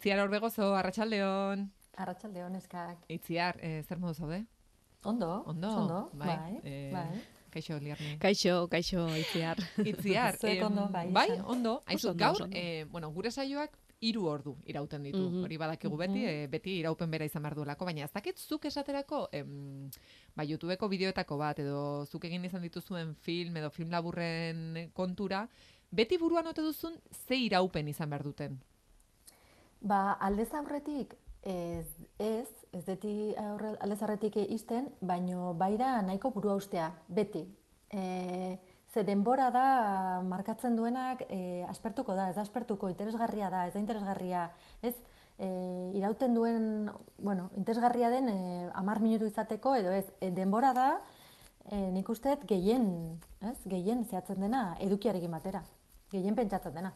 Itziar Orbegozo, Arratsaldeon. Arratsaldeon eskak. Itziar, eh, zer modu zaude? Ondo. Ondo. Ondo. Bai. Bai. Eh, bai. Kaixo, Liarni. Kaixo, kaixo, itziar. Itziar, Zuek ondo, bai, bai, ondo. Aizu, gaur, eh, bueno, gure saioak hiru ordu irauten ditu. Mhm. Hori badakigu beti, Mhm. eh, beti iraupen bera izan behar duelako, baina ez dakit zuk esaterako, em, ba, YouTubeko bideoetako bat, edo zuk egin izan dituzuen film, edo film laburren kontura, beti buruan ote duzun ze iraupen izan behar duten. Ba, aldez aurretik ez, ez, ez deti aurre, aldez aurretik izten, baino baira nahiko burua ustea, beti. E, ze denbora da markatzen duenak e, aspertuko da, ez da aspertuko, interesgarria da, ez da interesgarria, ez? E, irauten duen, bueno, interesgarria den e, amar minutu izateko, edo ez, e, denbora da, e, nik uste dut gehien, ez? Gehien zehatzen dena, edukiarekin batera. Gehien pentsatzen dena.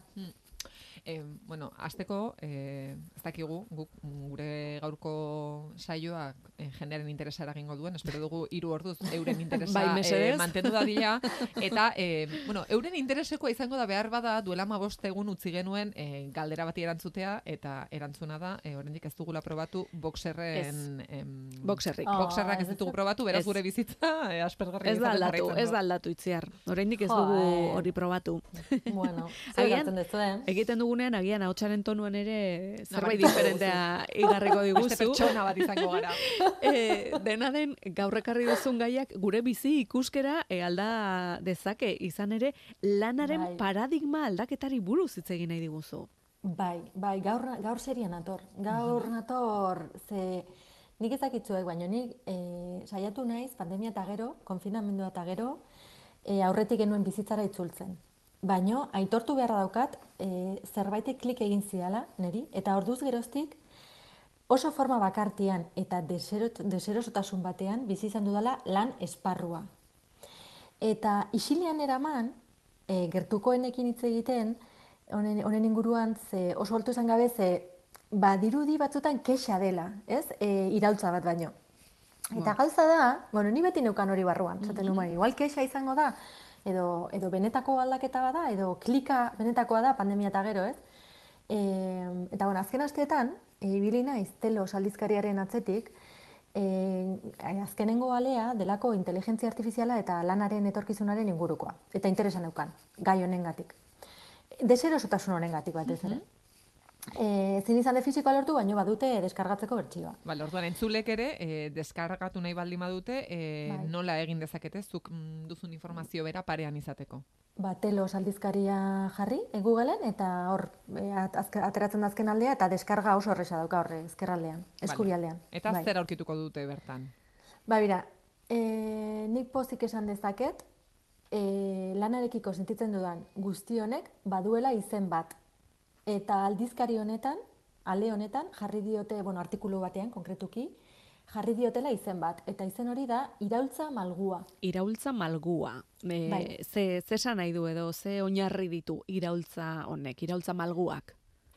E, bueno, azteko, e, ez dakigu, guk gure gaurko saioak e, jendearen interesa eragingo duen, espero dugu hiru orduz euren interesa Bai, mesedez. e, mantendu dadila, eta, e, bueno, euren interesekoa izango da behar bada duela mabost egun utzi genuen e, galdera bati erantzutea, eta erantzuna da, e, oraindik ez dugula probatu boxerren... Em, Boxerrik. Oh, boxerrak ez ez ditugu probatu, beraz Ez. gure bizitza e, aspergarri Ez da aldatu, ez du. da aldatu itziar. Oraindik ez dugu eh. hori probatu. Bueno, zer Agian- eh? Egiten dugunean, agian ahotsaren tonuan ere zerbait diferentea igarriko Beste diguzu. pertsona bat izango gara. e, dena den, gaur ekarri duzun gaiak gure bizi ikuskera e, alda dezake. Izan ere, lanaren Bai. paradigma aldaketari buruz hitz egin nahi diguzu. Bai, bai, gaur, gaur seria nator. Gaur nator, ze nik ezakitzuek, baina nik e, saiatu naiz, pandemia eta gero, konfinamendua eta gero, e, aurretik genuen bizitzara itzultzen. Baino, aitortu beharra daukat, e, zerbaitek klik egin zidala, neri, eta orduz geroztik, oso forma bakartian eta deserot, deserosotasun batean bizi izan dudala lan esparrua. Eta isilean eraman, e, gertukoenekin hitz egiten, honen, honen inguruan, ze oso altu esan gabe, ze badirudi batzutan kexa dela, ez? E, iraultza bat baino. Eta gauza da, bueno, ni beti neukan hori barruan, zaten nuen, igual kexa izango da, edo, edo benetako aldaketa bada, edo klika benetakoa da pandemia eta gero, ez? E, eta bueno, azken asteetan, e, ibili naiz telos aldizkariaren atzetik, e, azkenengo alea delako inteligentzia artifiziala eta lanaren etorkizunaren ingurukoa. Eta interesa neukan, gai honengatik. Deserosotasun honengatik batez ere. E, ezin izan de fisikoa lortu, baino badute deskargatzeko bertsioa. Bale, orduan entzulek ere, e, deskargatu nahi baldin badute, e, Bai. nola egin dezakete, zuk mm, duzun informazio bera parean izateko. Ba, telos aldizkaria jarri e, Googleen, eta hor e, azke- ateratzen da azken aldea, eta deskarga oso horreza dauka horre, ezkerraldean, eskubialdean. Eta Bai. zer aurkituko dute bertan? Ba, bira, e, nik pozik esan dezaket, e, lanarekiko sentitzen dudan guzti honek baduela izen bat. Eta aldizkari honetan, ale honetan, jarri diote, bueno, artikulu batean, konkretuki, jarri diotela izen bat. Eta izen hori da, iraultza malgua. Iraultza malgua. E, Bai. ze, ze esan nahi du edo, ze oinarri ditu iraultza honek, iraultza malguak.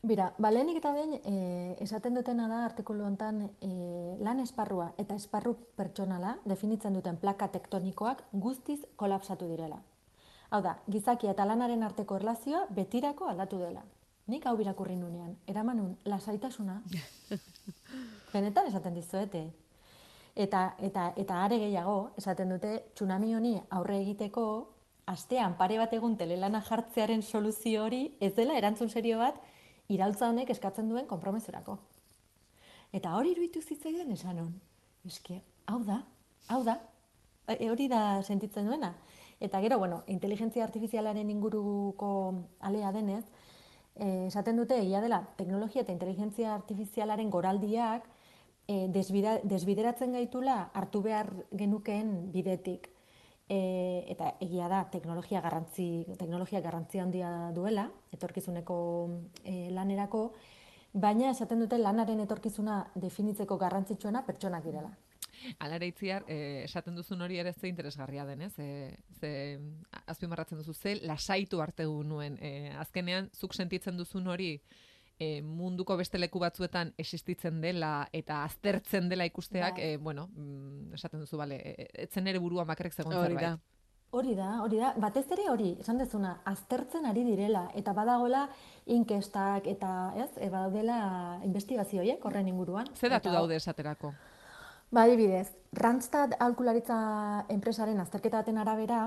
Bira, ba, lehenik eta behin, e, esaten dutena da artikulu honetan e, lan esparrua eta esparru pertsonala definitzen duten plaka tektonikoak guztiz kolapsatu direla. Hau da, gizakia eta lanaren arteko erlazioa betirako aldatu dela. Nik hau birakurri nunean, eramanun lasaitasuna, benetan esaten dizuete. Eta, eta, eta are gehiago, esaten dute, tsunami honi aurre egiteko, astean pare bat egun telelana jartzearen soluzio hori ez dela erantzun serio bat iraultza honek eskatzen duen konpromesurako. Eta hori iruditu zitzaidan esan hon. Eske, hau da, hau da, e, hori da sentitzen duena. Eta gero, bueno, inteligentzia artifizialaren inguruko alea denez, eh, esaten dute egia dela teknologia eta inteligentzia artifizialaren goraldiak eh, desbida, desbideratzen gaitula hartu behar genukeen bidetik. E, eta egia da teknologia garrantzi teknologia garrantzi handia duela etorkizuneko e, lanerako baina esaten dute lanaren etorkizuna definitzeko garrantzitsuena pertsonak direla. Alare itziar, eh, esaten duzun hori ere ze interesgarria denez, e, ze azpimarratzen duzu, ze lasaitu arte nuen. E, azkenean, zuk sentitzen duzun hori e, munduko beste leku batzuetan existitzen dela eta aztertzen dela ikusteak, e, bueno, mm, esaten duzu, bale, e, etzen ere burua makarek zegoen Hori zerbait. da. Hori da, hori da. Batez ere hori, esan dezuna, aztertzen ari direla, eta badagola inkestak, eta ez, e, badaudela investigazioiek horren inguruan. Ze datu Eta- daude esaterako? Ba, adibidez, Randstad aholkularitza enpresaren azterketa baten arabera,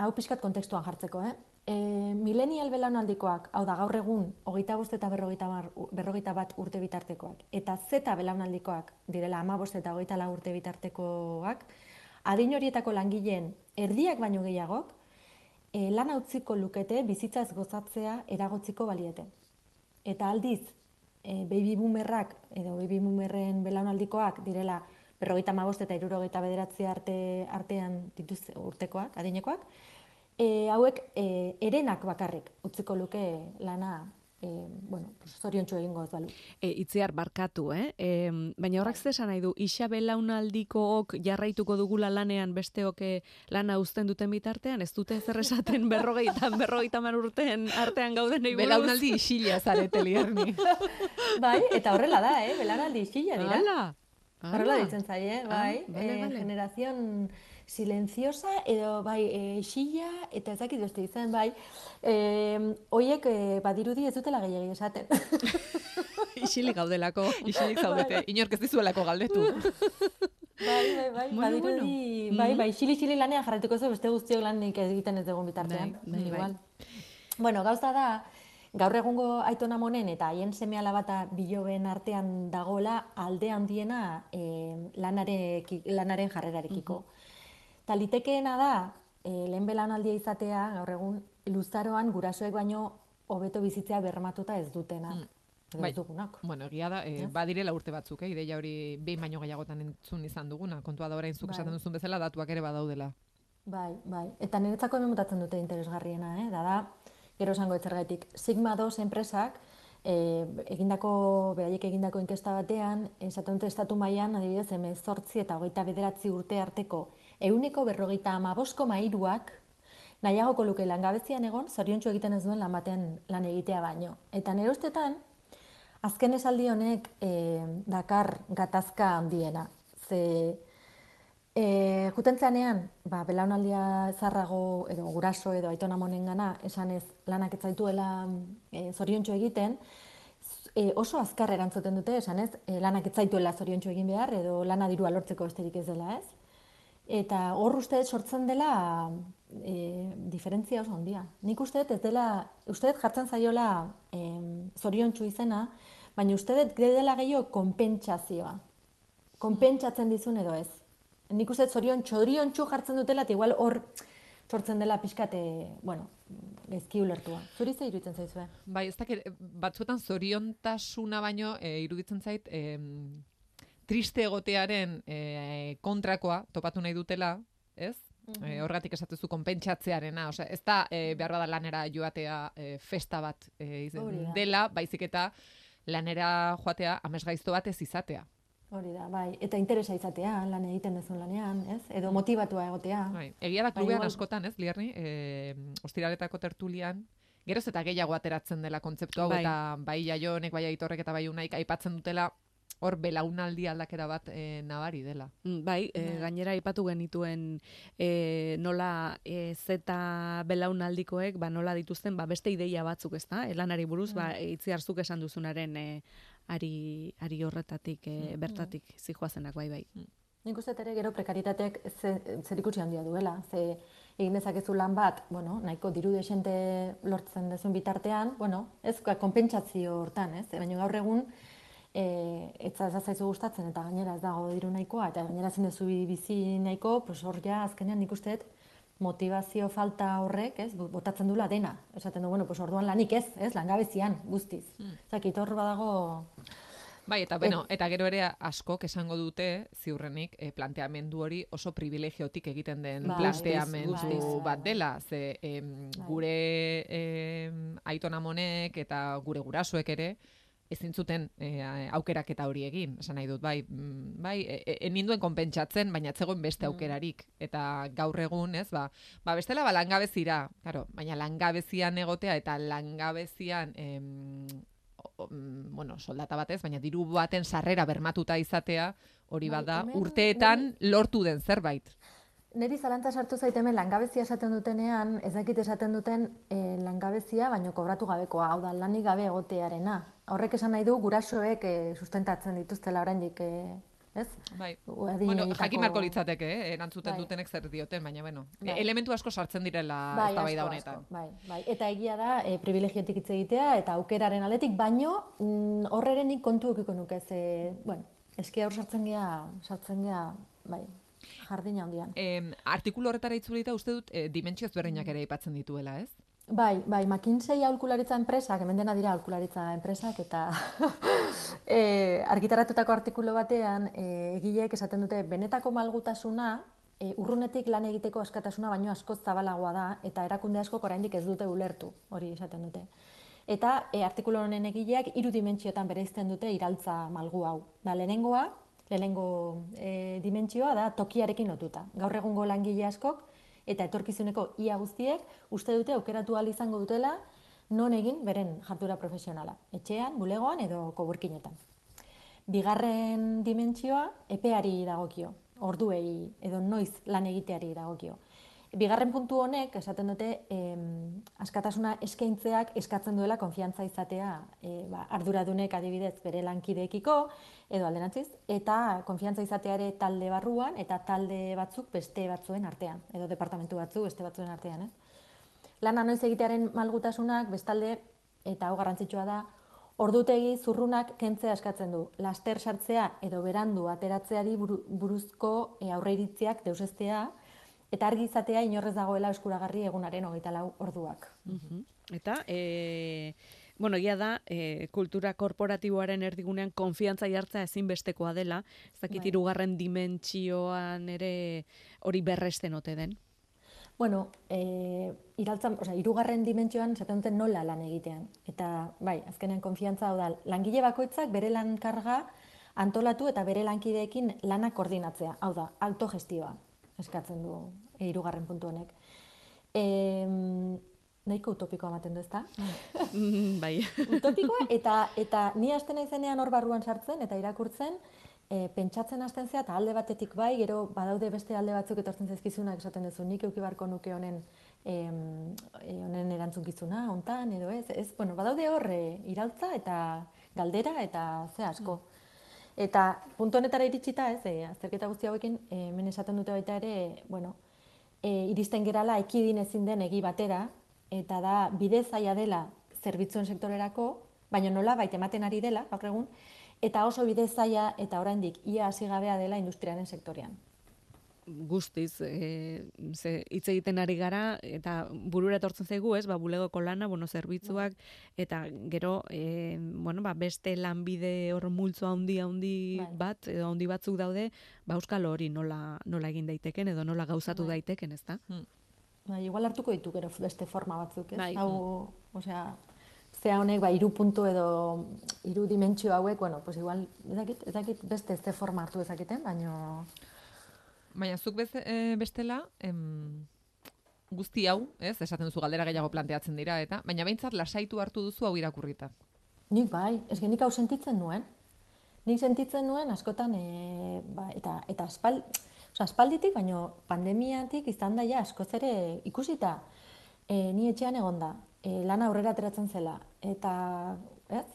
hau pixkat kontekstuan jartzeko, eh? E, millennial belaunaldikoak, hau da gaur egun, hogeita bost eta berrogeita, mar, berrogeita bat urte bitartekoak, eta zeta belaunaldikoak, direla ama bost eta hogeita lau urte bitartekoak, adin horietako langileen erdiak baino gehiagok, e, lan utziko lukete bizitza ez gozatzea eragotziko baliete. Eta aldiz, e, baby boomerrak, edo baby boomerren belaunaldikoak direla berrogeita mabost eta irurogeita bederatzi arte, artean dituz urtekoak, adinekoak, e, hauek e, erenak bakarrik utziko luke lana, e, bueno, zoriontsu egingo ez balu. E, itziar barkatu, eh? E, baina horrak zer esan nahi du, isa belaunaldikook jarraituko dugula lanean besteok eh, lana uzten duten bitartean, ez dute zer esaten berrogeita, berrogeita mar urtean artean gauden buruz? Belaunaldi isila zarete lierni. bai, eta horrela da, eh? Belanaldi isila dira. Hala, Horrela hala. ditzen zaie, Ah, bai, bale, eh, bale. generación silenciosa edo bai e, xilla eta ez dakit beste izan bai e, oiek e, badirudi ez dutela gehiagi esaten. Isilik gaudelako. Isilik zaudete, inork ez dizuelako galdetu. bai, bai, bai, Bueno, badirudi, bueno. bai, Mhm. bai, xili xili lanean jarraituko zu beste guztiok lanik egiten ez dugun bitartean. Bai, bai, bai. Igual. Bueno, gauza da, gaur egungo aitona monen eta haien seme alabata biloben artean dagola alde handiena eh, lanareki, lanaren jarrerarekiko. Eta litekeena da, eh, lehen belanaldia izatea, gaur egun, luzaroan gurasoek baino hobeto bizitzea bermatuta ez dutena. Edo Bai. Dugunak. Bueno, egia da, e, badirela urte batzuk, eh? ideia hori behin baino gehiagotan entzun izan duguna. Kontua da orain zuk Bai. esaten duzun bezala datuak ere badaudela. Bai, bai. Eta niretzako hemen mutatzen dute interesgarriena, eh? Da da, gero esango ez zergatik. Sigma 2 enpresak, eh, egindako, beraiek egindako inkesta batean, esaten dute estatu mailan adibidez, emezortzi eta hogeita bederatzi urte arteko euneko berrogeita amabosko mairuak nahiagoko luke langabezian egon, zoriontsu egiten ez duen lan lan egitea baino. Eta nire ustetan, azken esaldi honek eh, dakar gatazka handiena. Ze E, jutentzanean, ba, belaunaldia zarrago edo guraso edo aitona monengana esan ez lanak ez zaituela e, zoriontsu egiten, e, oso azkar erantzuten dute esan ez e, lanak ez zaituela zoriontsu egin behar edo lana dirua lortzeko besterik ez dela ez. Eta hor uste sortzen dela e, diferentzia oso handia. Nik uste ez dela, uste jartzen zaiola e, zoriontsu izena, baina uste dut dela gehiago konpentsazioa konpentsatzen dizun edo ez. Nik uste zorion txoriontxu jartzen dutela, eta igual hor sortzen dela pixkate, bueno, gezki ulertua. Zuri ze iruditzen zaizue? Bai, ez dakit, batzuetan zoriontasuna baino e, iruditzen zait em, triste egotearen e, kontrakoa topatu nahi dutela, ez? E, horregatik esatuzu konpentsatzearena, osea, ez da e, behar bada lanera joatea e, festa bat e, izen dela, baizik eta lanera joatea amesgaizto bat ez izatea. Hori da, bai. Eta interesa izatea, lan egiten duzun lanean, ez? Edo motibatua egotea. Bai. Egia da Bai, klubean igual- askotan, ez, Lierni, e, ostiraletako tertulian, geroz eta gehiago ateratzen dela kontzeptu hau, Bai. eta bai jaionek, bai aitorrek eta bai unaik aipatzen dutela, hor belaunaldi aldakera bat e, nabari dela. Mm, Bai, e, Bai. gainera aipatu genituen e, nola e, zeta belaunaldikoek ba, nola dituzten ba, beste ideia batzuk, ezta? E, lanari buruz, ba, itziarzuk esan duzunaren e, ari, ari horretatik, e, bertatik zijoazenak, bai, bai. Nik uste ere gero prekaritateak ze, zer ikusi handia duela. Ze egin dezakezu lan bat, bueno, nahiko diru desente lortzen dezun bitartean, bueno, ez konpentsazio hortan, ez? Baina gaur egun, e, etza ez zaizu gustatzen eta gainera ez dago diru nahikoa eta gainera ezin duzu bizi nahiko, pues hor ja azkenean nik uste dut motivazio falta horrek, ez, bo- botatzen dula dena. Esaten du, bueno, pues orduan lanik ez, ez, langabezian, guztiz. Mm. Zakit, hor badago... Bai, eta, bueno, eta gero ere askok esango dute, ziurrenik, e, planteamendu hori oso privilegiotik egiten den Bai, planteamendu guztiz. bat dela. Ze em, Bai. gure em, aitonamonek eta gure gurasoek ere, ezin zuten e, aukeraketa hori egin, esan nahi dut, bai, mm, bai, e, eninduen konpentsatzen, baina ez zegoen beste aukerarik. Eta gaur egun, ez, ba, ba bestela ba langabezira, claro, baina langabezian egotea eta langabezian em, mm, bueno, soldata batez, baina diru baten sarrera bermatuta izatea, hori Bai, bada, urteetan lortu den zerbait. Neri zalantza sartu zaite hemen langabezia esaten dutenean, ez dakit esaten duten e, langabezia, baino kobratu gabekoa, hau da, lanik gabe egotearena. Horrek esan nahi du, gurasoek e, sustentatzen dituztela oraindik, e, ez? Bai. Adinetako- Bueno, jakin marko litzateke, eh? erantzuten Bai. dutenek zer dioten, baina bueno, Bai. elementu asko sartzen direla Bai, eztabaida asko, honetan. asko, bai, bai. Eta egia da, e, privilegiotik hitz egitea eta aukeraren aldetik, baino mm, horrerenik kontu ukiko nuke, ze, bueno, eski hor sartzen gea, sartzen gea, bai, jardina handian. Em, artikulu horretara itzulita uste dut e, dimentsio ezberdinak ere aipatzen dituela, ez? Bai, bai, McKinsey aholkularitza enpresak, hemen dena dira aholkularitza enpresak, eta e, argitaratutako artikulu batean, e, egileek esaten dute, benetako malgutasuna, e, urrunetik lan egiteko askatasuna baino askoz zabalagoa da, eta erakunde askok oraindik ez dute ulertu, hori esaten dute. Eta e, artikulu honen egileak hiru dimentsiotan bereizten dute iraltza malgu hau. Da, lehenengoa, lehenengo e, dimentsioa da tokiarekin lotuta. Gaur egungo langile askok eta etorkizuneko ia guztiek uste dute aukeratu ahal izango dutela non egin beren jarduera profesionala. Etxean, bulegoan edo koburkinetan. Bigarren dimentsioa epeari dagokio, orduei edo noiz lan egiteari dagokio. Bigarren puntu honek esaten dute em, askatasuna eskaintzeak eskatzen duela konfiantza izatea e, ba, arduradunek adibidez bere lankideekiko edo alderantziz eta konfiantza izatea ere talde barruan eta talde batzuk beste batzuen artean edo departamentu batzuk beste batzuen artean, ez? Lana noiz egitearen malgutasunak bestalde eta hau garrantzitsua da ordutegi zurrunak kentzea eskatzen du. Laster sartzea edo berandu ateratzeari buru- buruzko e, aurreiritziak deusestea eta argi izatea inorrez dagoela eskuragarri egunaren hogeita lau orduak. Mhm. Eta, e, bueno, egia da, e, kultura korporatiboaren erdigunean konfiantza jartza ezinbestekoa dela, ez dakit Bai. hirugarren dimentsioan ere hori berresten ote den. Bueno, e, iraltzan, osea, irugarren dimentsioan esaten dute nola lan egitean. Eta, bai, azkenean konfiantza hau da, langile bakoitzak bere lan karga antolatu eta bere lankideekin lana koordinatzea. Hau da, autogestioa eskatzen du e, irugarren puntu honek. E, nahiko utopikoa ematen du, ezta? Mm, bai. utopikoa eta eta ni hasten naizenean hor barruan sartzen eta irakurtzen e, pentsatzen hasten zea eta alde batetik bai, gero badaude beste alde batzuk etortzen zaizkizunak esaten duzu nik eduki beharko nuke honen em, e, honen erantzunkizuna hontan edo ez, ez, bueno, badaude hor e, iraltza eta galdera eta ze asko. Eta puntu honetara iritsita, ez, e, azterketa guzti hauekin hemen esaten dute baita ere, bueno, e, iristen gerala ekidin ezin den egi batera, eta da bide zaila dela zerbitzuen sektorerako, baina nola baita ematen ari dela, gaur egun, eta oso bide zaila eta oraindik ia hasi gabea dela industriaren sektorean. guztiz, e, ze hitz egiten ari gara, eta burura etortzen zaigu, ez, ba, bulegoko lana, bueno, zerbitzuak, eta gero, e, bueno, ba, beste lanbide hor multzo handi handi Bai. bat, edo handi batzuk daude, ba, euskal hori nola, nola egin daiteken, edo nola gauzatu Bai. daiteken, ez da? Bai, igual hartuko ditu gero beste forma batzuk, ez? Bai. Hau, osea, zea honek, ba, iru puntu edo hiru dimentsio hauek, bueno, pues igual, ez dakit, ez dakit beste este forma hartu ezaketen, baino... Baina zuk bez, e, bestela, em, guzti hau, ez, esaten duzu galdera gehiago planteatzen dira, eta baina behintzat lasaitu hartu duzu hau irakurrita. Nik bai, ez nik hau sentitzen nuen. Nik sentitzen nuen askotan, e, ba, eta, eta aspal, aspalditik, baino pandemiatik izan da ja askoz ere ikusita. E, ni etxean egonda, e, lana aurrera ateratzen zela, eta, ez?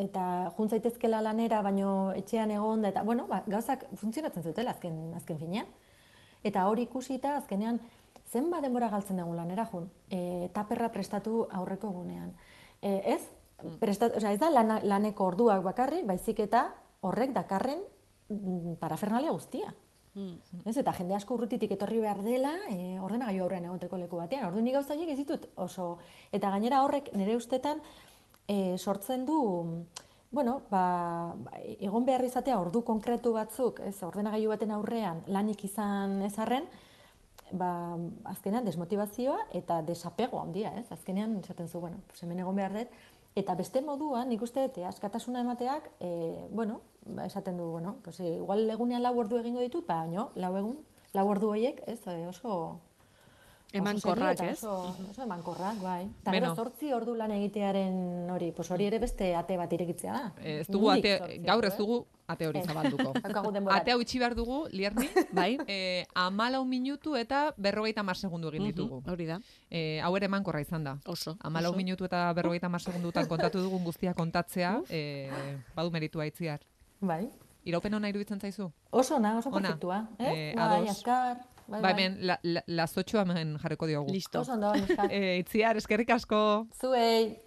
Eta jun zaitezkela lanera, baino etxean egonda, eta, bueno, ba, gauzak funtzionatzen zutela azken, azken finean. Eta hori ikusita, azkenean, zenba denbora galtzen dugu lanera jun, e, taperra prestatu aurreko gunean. E, ez? Prestat, osea, ez da lana, laneko orduak bakarri, baizik eta horrek dakarren mm, parafernalia guztia. Ez, eta jende asko urrutitik etorri behar dela, e, ordenagailu aurrean egoteko leku batean. Ordu nik gauza horiek ez ditut oso... Eta gainera horrek nire ustetan e, sortzen du, bueno, ba, ba, egon behar izatea ordu konkretu batzuk, ez, ordenagailu baten aurrean lanik izan ez arren, ba, azkenean desmotivazioa eta desapego handia, ez? Azkenean esaten zu, bueno, pues hemen egon behar dut, eta beste moduan, nik uste dut, eh, askatasuna emateak, e, bueno, ba, esaten du, bueno, pues, eh, igual egunean lau ordu egingo ditut, baina lau egun, lau ordu horiek, ez, oso... Emankorrak, ez? Oso, oso emankorrak, bai. Eta gero zortzi ordu lan egitearen hori, pues hori ere beste ate bat irekitzea da. Ez dugu ate, zortzi gaur ez dugu ate hori zabalduko. Denbora. Atea utxi behar dugu, lierni, Bai? e, amalau minutu eta berrogeita mar segundu egin ditugu. Hori da. E, hau ere emankorra izan da. Oso. Amalau oso. minutu eta berrogeita mar segundutan kontatu dugun guztia kontatzea, e, badu meritua itziar. Bai. Iraupen ona iruditzen zaizu? Oso ona, oso Ona. perfektua. Eh? Eh, bai, azkar. Bai, Ba, bai. hemen, la, la, las 8 hemen jarriko diogu. Listo. Oso ondo, neska. E, itziar, eskerrik asko. Zuei.